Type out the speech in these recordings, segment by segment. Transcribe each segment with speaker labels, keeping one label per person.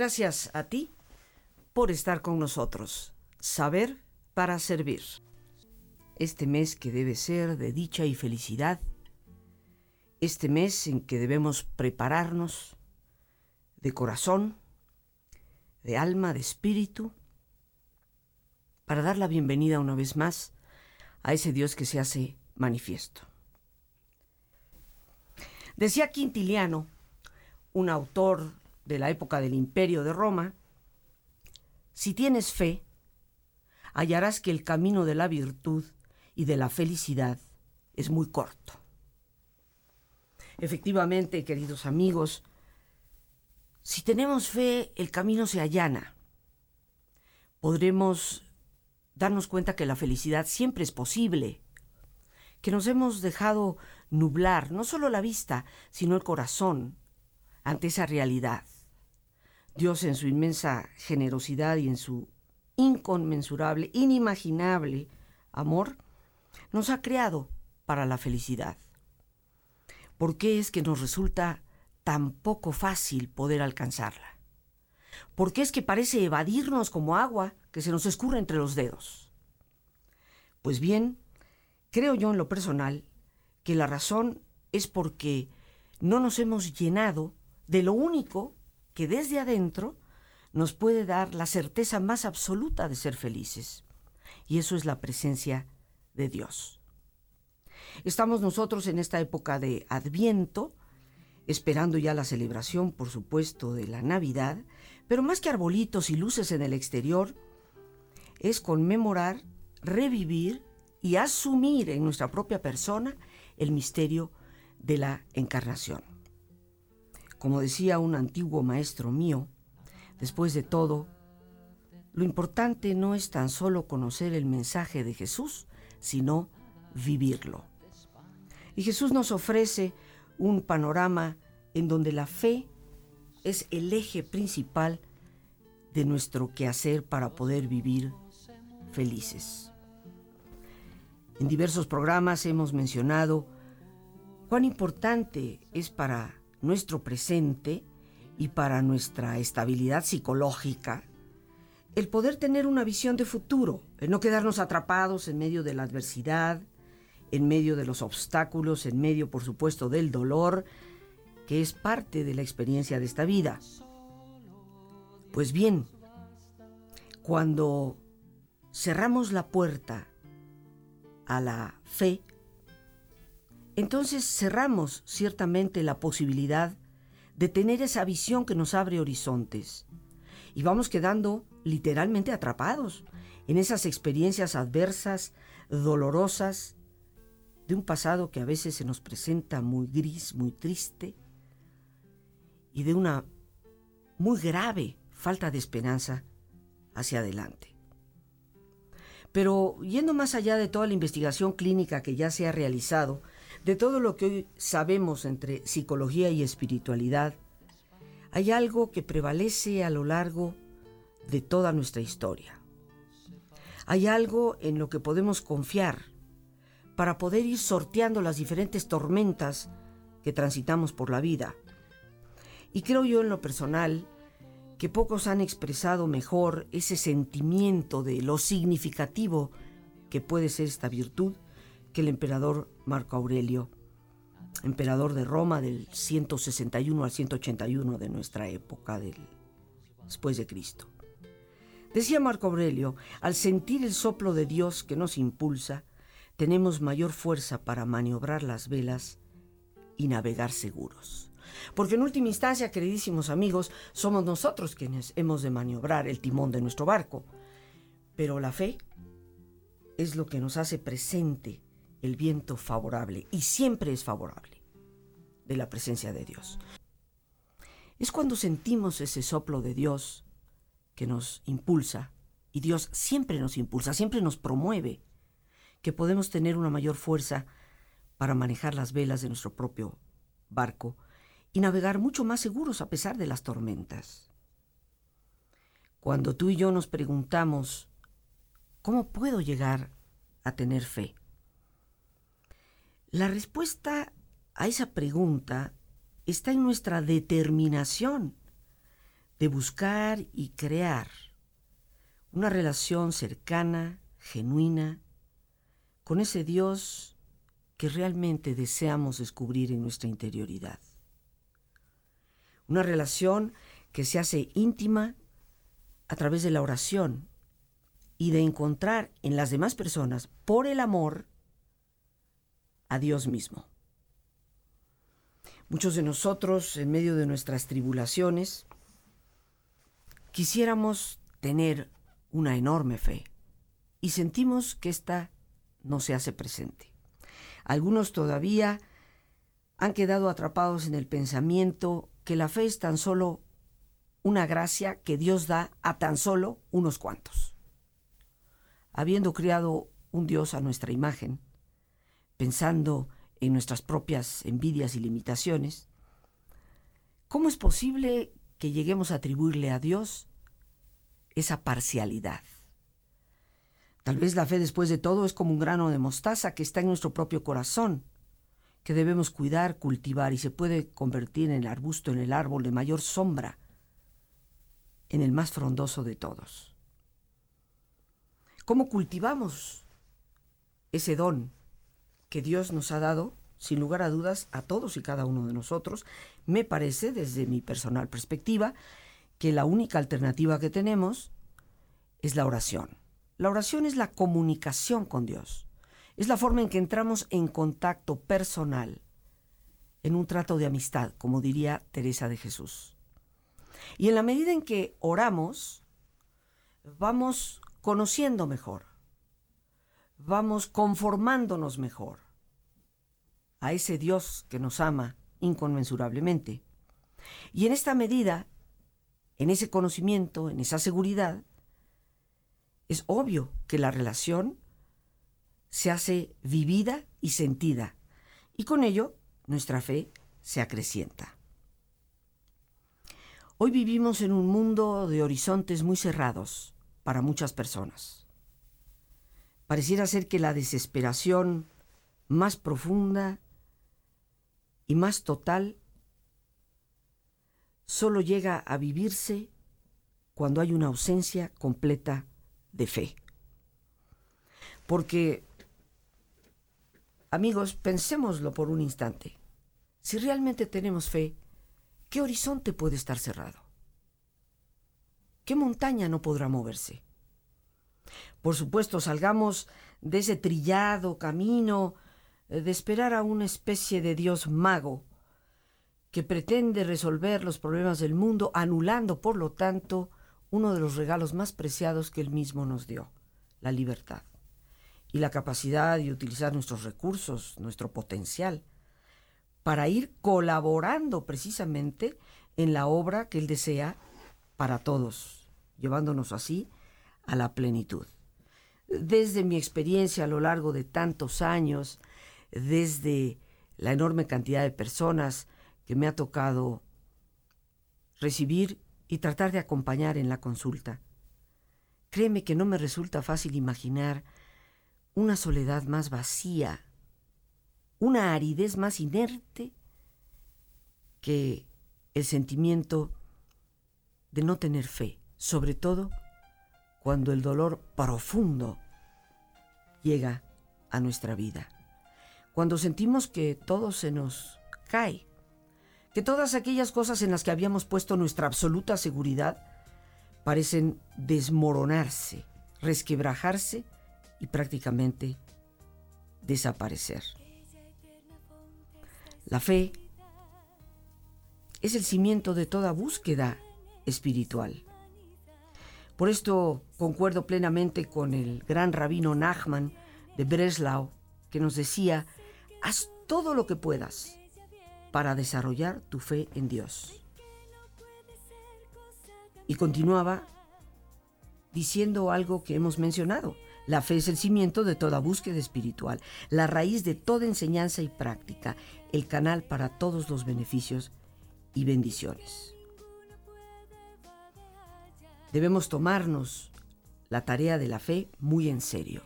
Speaker 1: Gracias a ti por estar con nosotros. Saber para servir. Este mes que debe ser de dicha y felicidad. Este mes en que debemos prepararnos de corazón, de alma, de espíritu, para dar la bienvenida una vez más a ese Dios que se hace manifiesto. Decía Quintiliano, un autor de la época del imperio de Roma, si tienes fe, hallarás que el camino de la virtud y de la felicidad es muy corto. Efectivamente, queridos amigos, si tenemos fe, el camino se allana. Podremos darnos cuenta que la felicidad siempre es posible, que nos hemos dejado nublar no solo la vista, sino el corazón ante esa realidad. Dios en su inmensa generosidad y en su inconmensurable, inimaginable amor, nos ha creado para la felicidad. ¿Por qué es que nos resulta tan poco fácil poder alcanzarla? ¿Por qué es que parece evadirnos como agua que se nos escurre entre los dedos? Pues bien, creo yo en lo personal que la razón es porque no nos hemos llenado de lo único que desde adentro nos puede dar la certeza más absoluta de ser felices. Y eso es la presencia de Dios. Estamos nosotros en esta época de Adviento, esperando ya la celebración, por supuesto, de la Navidad, pero más que arbolitos y luces en el exterior, es conmemorar, revivir y asumir en nuestra propia persona el misterio de la encarnación. Como decía un antiguo maestro mío, después de todo, lo importante no es tan solo conocer el mensaje de Jesús, sino vivirlo. Y Jesús nos ofrece un panorama en donde la fe es el eje principal de nuestro quehacer para poder vivir felices. En diversos programas hemos mencionado cuán importante es para nuestro presente y para nuestra estabilidad psicológica, el poder tener una visión de futuro, el no quedarnos atrapados en medio de la adversidad, en medio de los obstáculos, en medio, por supuesto, del dolor, que es parte de la experiencia de esta vida. Pues bien, cuando cerramos la puerta a la fe, entonces cerramos ciertamente la posibilidad de tener esa visión que nos abre horizontes y vamos quedando literalmente atrapados en esas experiencias adversas, dolorosas, de un pasado que a veces se nos presenta muy gris, muy triste, y de una muy grave falta de esperanza hacia adelante. Pero yendo más allá de toda la investigación clínica que ya se ha realizado, de todo lo que hoy sabemos entre psicología y espiritualidad, hay algo que prevalece a lo largo de toda nuestra historia. Hay algo en lo que podemos confiar para poder ir sorteando las diferentes tormentas que transitamos por la vida. Y creo yo en lo personal que pocos han expresado mejor ese sentimiento de lo significativo que puede ser esta virtud que el emperador Marco Aurelio, emperador de Roma del 161 al 181 de nuestra época, del, después de Cristo. Decía Marco Aurelio, al sentir el soplo de Dios que nos impulsa, tenemos mayor fuerza para maniobrar las velas y navegar seguros. Porque en última instancia, queridísimos amigos, somos nosotros quienes hemos de maniobrar el timón de nuestro barco. Pero la fe es lo que nos hace presente el viento favorable, y siempre es favorable, de la presencia de Dios. Es cuando sentimos ese soplo de Dios que nos impulsa, y Dios siempre nos impulsa, siempre nos promueve, que podemos tener una mayor fuerza para manejar las velas de nuestro propio barco y navegar mucho más seguros a pesar de las tormentas. Cuando tú y yo nos preguntamos, ¿cómo puedo llegar a tener fe? La respuesta a esa pregunta está en nuestra determinación de buscar y crear una relación cercana, genuina, con ese Dios que realmente deseamos descubrir en nuestra interioridad. Una relación que se hace íntima a través de la oración y de encontrar en las demás personas, por el amor, a Dios mismo. Muchos de nosotros, en medio de nuestras tribulaciones, quisiéramos tener una enorme fe y sentimos que ésta no se hace presente. Algunos todavía han quedado atrapados en el pensamiento que la fe es tan solo una gracia que Dios da a tan solo unos cuantos. Habiendo creado un Dios a nuestra imagen, pensando en nuestras propias envidias y limitaciones, ¿cómo es posible que lleguemos a atribuirle a Dios esa parcialidad? Tal vez la fe después de todo es como un grano de mostaza que está en nuestro propio corazón, que debemos cuidar, cultivar y se puede convertir en el arbusto, en el árbol de mayor sombra, en el más frondoso de todos. ¿Cómo cultivamos ese don que Dios nos ha dado, sin lugar a dudas, a todos y cada uno de nosotros, me parece, desde mi personal perspectiva, que la única alternativa que tenemos es la oración. La oración es la comunicación con Dios. Es la forma en que entramos en contacto personal, en un trato de amistad, como diría Teresa de Jesús. Y en la medida en que oramos, vamos conociendo mejor, vamos conformándonos mejor a ese Dios que nos ama inconmensurablemente. Y en esta medida, en ese conocimiento, en esa seguridad, es obvio que la relación se hace vivida y sentida, y con ello nuestra fe se acrecienta. Hoy vivimos en un mundo de horizontes muy cerrados para muchas personas. Pareciera ser que la desesperación más profunda y más total solo llega a vivirse cuando hay una ausencia completa de fe. Porque, amigos, pensémoslo por un instante. Si realmente tenemos fe, ¿qué horizonte puede estar cerrado? ¿Qué montaña no podrá moverse? Por supuesto, salgamos de ese trillado camino eh, de esperar a una especie de Dios mago que pretende resolver los problemas del mundo, anulando, por lo tanto, uno de los regalos más preciados que Él mismo nos dio, la libertad, y la capacidad de utilizar nuestros recursos, nuestro potencial, para ir colaborando precisamente en la obra que Él desea para todos, llevándonos así a la plenitud. Desde mi experiencia a lo largo de tantos años, desde la enorme cantidad de personas que me ha tocado recibir y tratar de acompañar en la consulta. Créeme que no me resulta fácil imaginar una soledad más vacía, una aridez más inerte que el sentimiento de no tener fe, sobre todo cuando el dolor profundo llega a nuestra vida. Cuando sentimos que todo se nos cae, que todas aquellas cosas en las que habíamos puesto nuestra absoluta seguridad parecen desmoronarse, resquebrajarse y prácticamente desaparecer. La fe es el cimiento de toda búsqueda espiritual. Por esto concuerdo plenamente con el gran rabino Nachman de Breslau, que nos decía, haz todo lo que puedas para desarrollar tu fe en Dios. Y continuaba diciendo algo que hemos mencionado. La fe es el cimiento de toda búsqueda espiritual, la raíz de toda enseñanza y práctica, el canal para todos los beneficios y bendiciones. Debemos tomarnos la tarea de la fe muy en serio.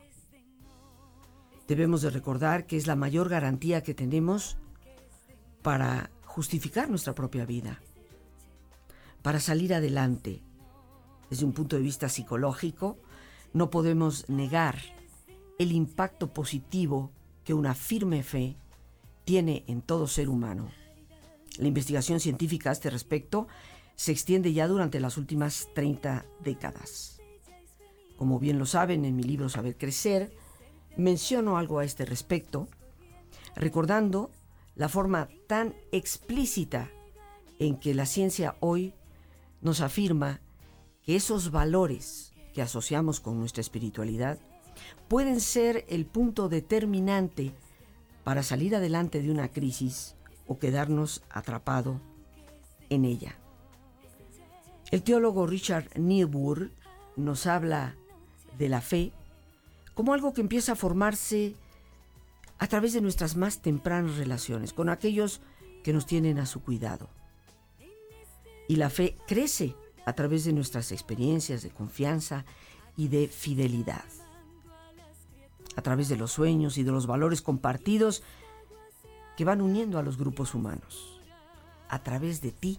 Speaker 1: Debemos de recordar que es la mayor garantía que tenemos para justificar nuestra propia vida, para salir adelante. Desde un punto de vista psicológico, no podemos negar el impacto positivo que una firme fe tiene en todo ser humano. La investigación científica a este respecto se extiende ya durante las últimas 30 décadas. Como bien lo saben en mi libro Saber Crecer, menciono algo a este respecto, recordando la forma tan explícita en que la ciencia hoy nos afirma que esos valores que asociamos con nuestra espiritualidad pueden ser el punto determinante para salir adelante de una crisis o quedarnos atrapado en ella. El teólogo Richard Niebuhr nos habla de la fe como algo que empieza a formarse a través de nuestras más tempranas relaciones con aquellos que nos tienen a su cuidado. Y la fe crece a través de nuestras experiencias de confianza y de fidelidad. A través de los sueños y de los valores compartidos que van uniendo a los grupos humanos. A través de ti,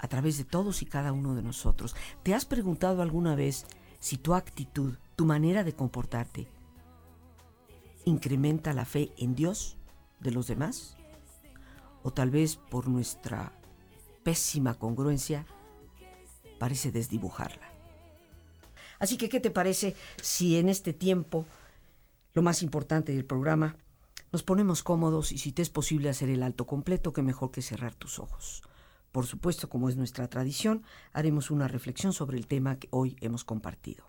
Speaker 1: a través de todos y cada uno de nosotros. ¿Te has preguntado alguna vez si tu actitud, tu manera de comportarte, incrementa la fe en Dios de los demás? ¿O tal vez por nuestra pésima congruencia parece desdibujarla? Así que, ¿qué te parece si en este tiempo, lo más importante del programa, nos ponemos cómodos y si te es posible hacer el alto completo, que mejor que cerrar tus ojos? Por supuesto, como es nuestra tradición, haremos una reflexión sobre el tema que hoy hemos compartido.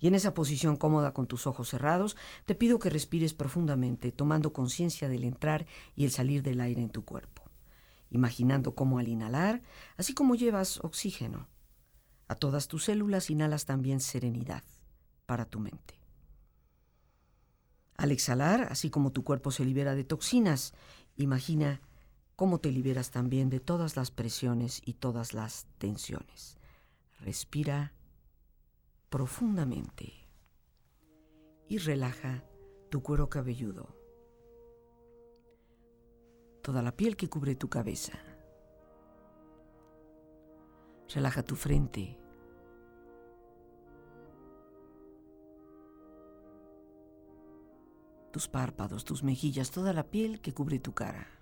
Speaker 1: Y en esa posición cómoda con tus ojos cerrados, te pido que respires profundamente, tomando conciencia del entrar y el salir del aire en tu cuerpo, imaginando cómo al inhalar, así como llevas oxígeno, a todas tus células inhalas también serenidad para tu mente. Al exhalar, así como tu cuerpo se libera de toxinas, imagina cómo te liberas también de todas las presiones y todas las tensiones. Respira profundamente y relaja tu cuero cabelludo, toda la piel que cubre tu cabeza. Relaja tu frente. Tus párpados, tus mejillas, toda la piel que cubre tu cara.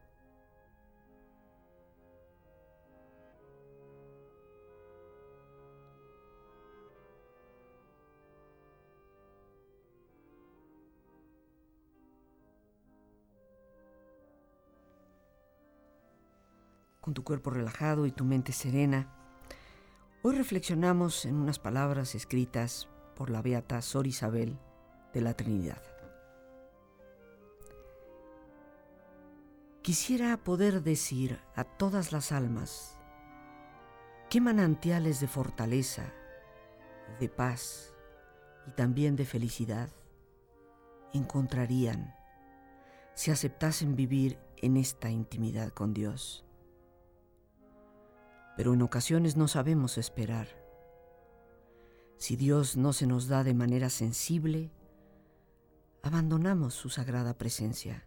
Speaker 1: Con tu cuerpo relajado y tu mente serena, hoy reflexionamos en unas palabras escritas por la beata Sor Isabel de la Trinidad. Quisiera poder decir a todas las almas qué manantiales de fortaleza, de paz y también de felicidad encontrarían si aceptasen vivir en esta intimidad con Dios. Pero en ocasiones no sabemos esperar. Si Dios no se nos da de manera sensible, abandonamos su sagrada presencia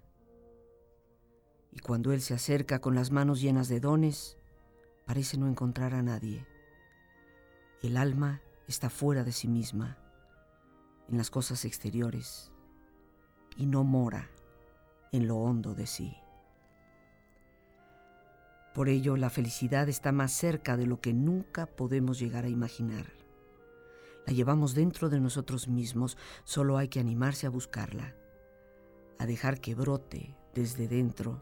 Speaker 1: y cuando Él se acerca con las manos llenas de dones, parece no encontrar a nadie. El alma está fuera de sí misma, en las cosas exteriores, y no mora en lo hondo de sí. Por ello, la felicidad está más cerca de lo que nunca podemos llegar a imaginar. La llevamos dentro de nosotros mismos, solo hay que animarse a buscarla, a dejar que brote desde dentro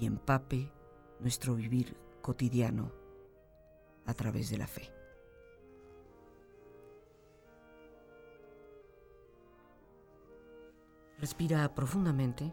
Speaker 1: y empape nuestro vivir cotidiano a través de la fe. Respira profundamente.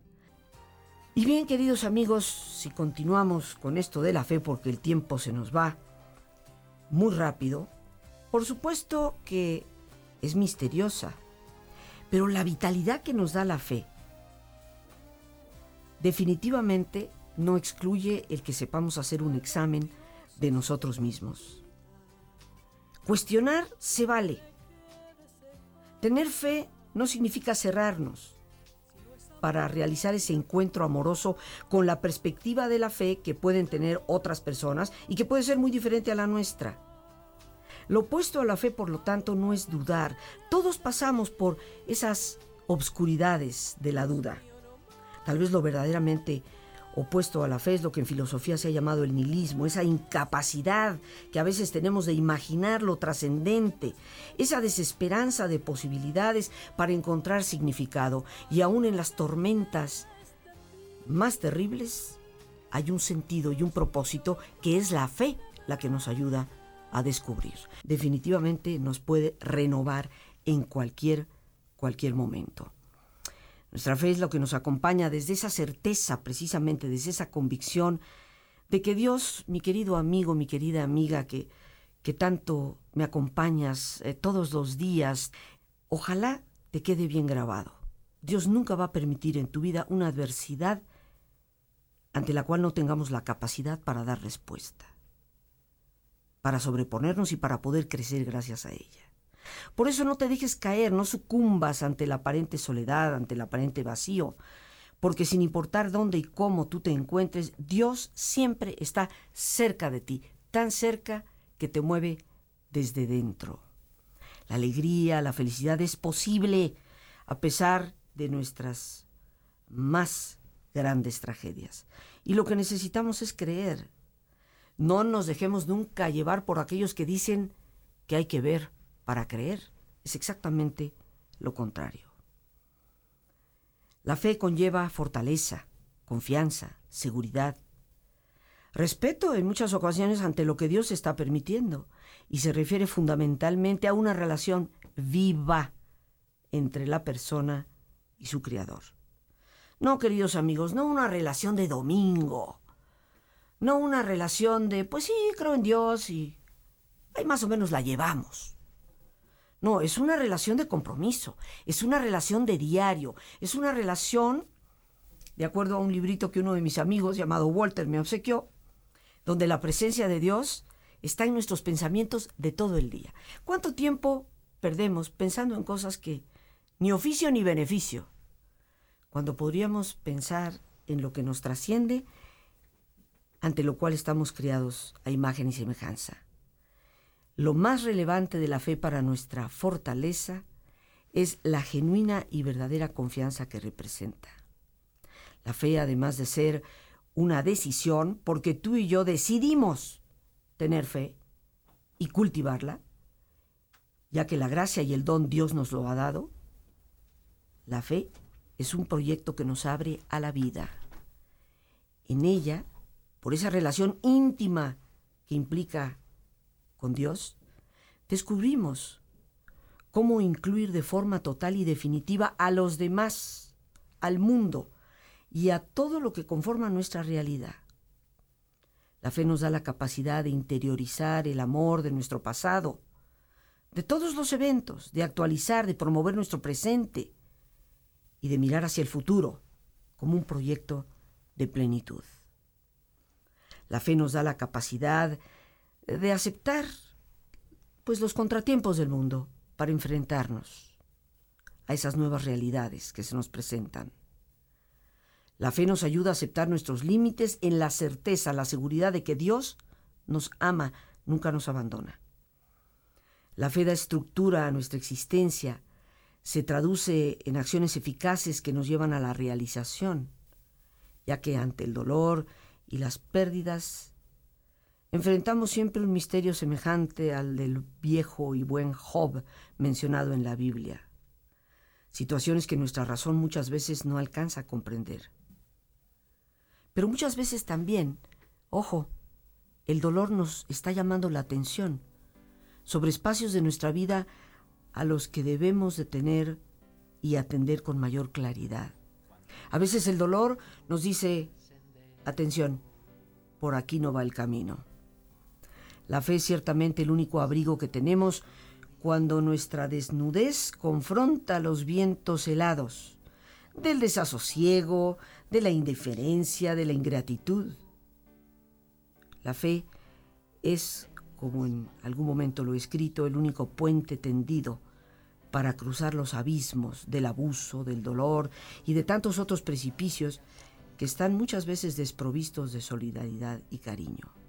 Speaker 1: Y bien, queridos amigos, si continuamos con esto de la fe, porque el tiempo se nos va muy rápido, por supuesto que es misteriosa, pero la vitalidad que nos da la fe definitivamente no excluye el que sepamos hacer un examen de nosotros mismos. Cuestionar se vale. Tener fe no significa cerrarnos para realizar ese encuentro amoroso con la perspectiva de la fe que pueden tener otras personas y que puede ser muy diferente a la nuestra. Lo opuesto a la fe, por lo tanto, no es dudar. Todos pasamos por esas obscuridades de la duda. Tal vez lo verdaderamente opuesto a la fe es lo que en filosofía se ha llamado el nihilismo, esa incapacidad que a veces tenemos de imaginar lo trascendente, esa desesperanza de posibilidades para encontrar significado. Y aún en las tormentas más terribles hay un sentido y un propósito que es la fe la que nos ayuda a descubrir. Definitivamente nos puede renovar en cualquier, cualquier momento. Nuestra fe es lo que nos acompaña desde esa certeza, precisamente desde esa convicción de que Dios, mi querido amigo, mi querida amiga, que, que tanto me acompañas eh, todos los días, ojalá te quede bien grabado. Dios nunca va a permitir en tu vida una adversidad ante la cual no tengamos la capacidad para dar respuesta, para sobreponernos y para poder crecer gracias a ella. Por eso no te dejes caer, no sucumbas ante la aparente soledad, ante el aparente vacío, porque sin importar dónde y cómo tú te encuentres, Dios siempre está cerca de ti, tan cerca que te mueve desde dentro. La alegría, la felicidad es posible a pesar de nuestras más grandes tragedias. Y lo que necesitamos es creer. No nos dejemos nunca llevar por aquellos que dicen que hay que ver para creer. Es exactamente lo contrario. La fe conlleva fortaleza, confianza, seguridad, respeto en muchas ocasiones ante lo que Dios está permitiendo y se refiere fundamentalmente a una relación viva entre la persona y su Creador. No, queridos amigos, no una relación de domingo, no una relación de, pues sí, creo en Dios y ahí más o menos la llevamos. No, es una relación de compromiso, es una relación de diario, es una relación, de acuerdo a un librito que uno de mis amigos llamado Walter me obsequió, donde la presencia de Dios está en nuestros pensamientos de todo el día. ¿Cuánto tiempo perdemos pensando en cosas que ni oficio ni beneficio? Cuando podríamos pensar en lo que nos trasciende, ante lo cual estamos criados a imagen y semejanza. Lo más relevante de la fe para nuestra fortaleza es la genuina y verdadera confianza que representa. La fe, además de ser una decisión, porque tú y yo decidimos tener fe y cultivarla, ya que la gracia y el don Dios nos lo ha dado, la fe es un proyecto que nos abre a la vida. En ella, por esa relación íntima que implica con Dios, descubrimos cómo incluir de forma total y definitiva a los demás, al mundo y a todo lo que conforma nuestra realidad. La fe nos da la capacidad de interiorizar el amor de nuestro pasado, de todos los eventos, de actualizar, de promover nuestro presente y de mirar hacia el futuro como un proyecto de plenitud. La fe nos da la capacidad de aceptar pues los contratiempos del mundo para enfrentarnos a esas nuevas realidades que se nos presentan. La fe nos ayuda a aceptar nuestros límites en la certeza, la seguridad de que Dios nos ama, nunca nos abandona. La fe da estructura a nuestra existencia, se traduce en acciones eficaces que nos llevan a la realización, ya que ante el dolor y las pérdidas Enfrentamos siempre un misterio semejante al del viejo y buen Job mencionado en la Biblia. Situaciones que nuestra razón muchas veces no alcanza a comprender. Pero muchas veces también, ojo, el dolor nos está llamando la atención sobre espacios de nuestra vida a los que debemos de tener y atender con mayor claridad. A veces el dolor nos dice, atención, por aquí no va el camino. La fe es ciertamente el único abrigo que tenemos cuando nuestra desnudez confronta los vientos helados del desasosiego, de la indiferencia, de la ingratitud. La fe es, como en algún momento lo he escrito, el único puente tendido para cruzar los abismos del abuso, del dolor y de tantos otros precipicios que están muchas veces desprovistos de solidaridad y cariño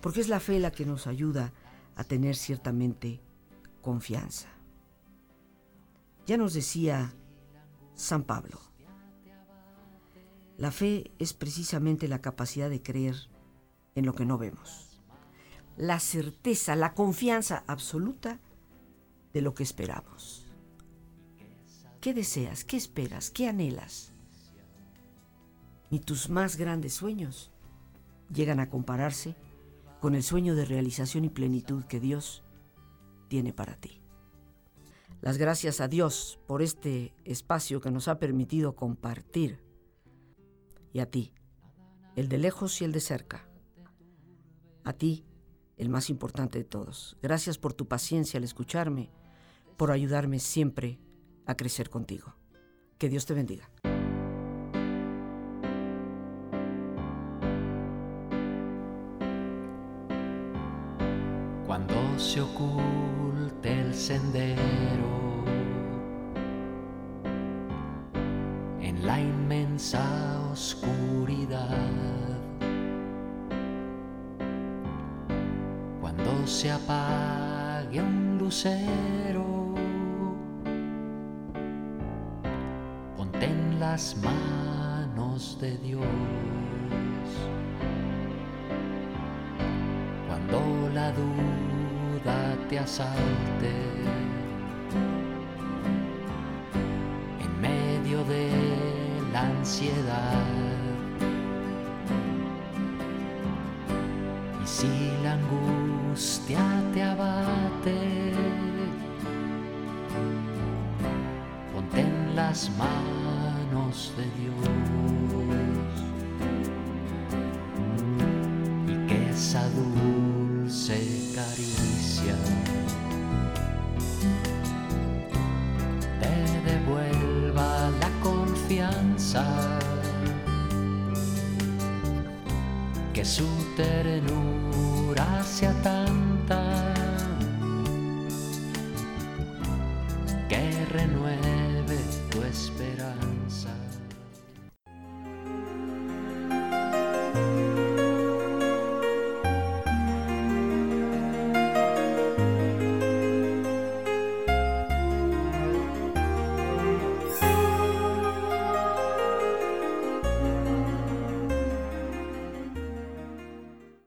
Speaker 1: porque es la fe la que nos ayuda a tener ciertamente confianza. Ya nos decía San Pablo, la fe es precisamente la capacidad de creer en lo que no vemos, la certeza, la confianza absoluta de lo que esperamos. ¿Qué deseas? ¿Qué esperas? ¿Qué anhelas? Ni tus más grandes sueños llegan a compararse con el sueño de realización y plenitud que Dios tiene para ti. Las gracias a Dios por este espacio que nos ha permitido compartir. Y a ti, el de lejos y el de cerca. A ti, el más importante de todos. Gracias por tu paciencia al escucharme, por ayudarme siempre a crecer contigo. Que Dios te bendiga.
Speaker 2: Se oculte el sendero en la inmensa oscuridad. Cuando se apague un lucero, ponte en las manos de Dios. Cuando la duda te asalte en medio de la ansiedad. Y si la angustia te abate, ponte en las manos de Dios y que esa dulce caricia confianza que su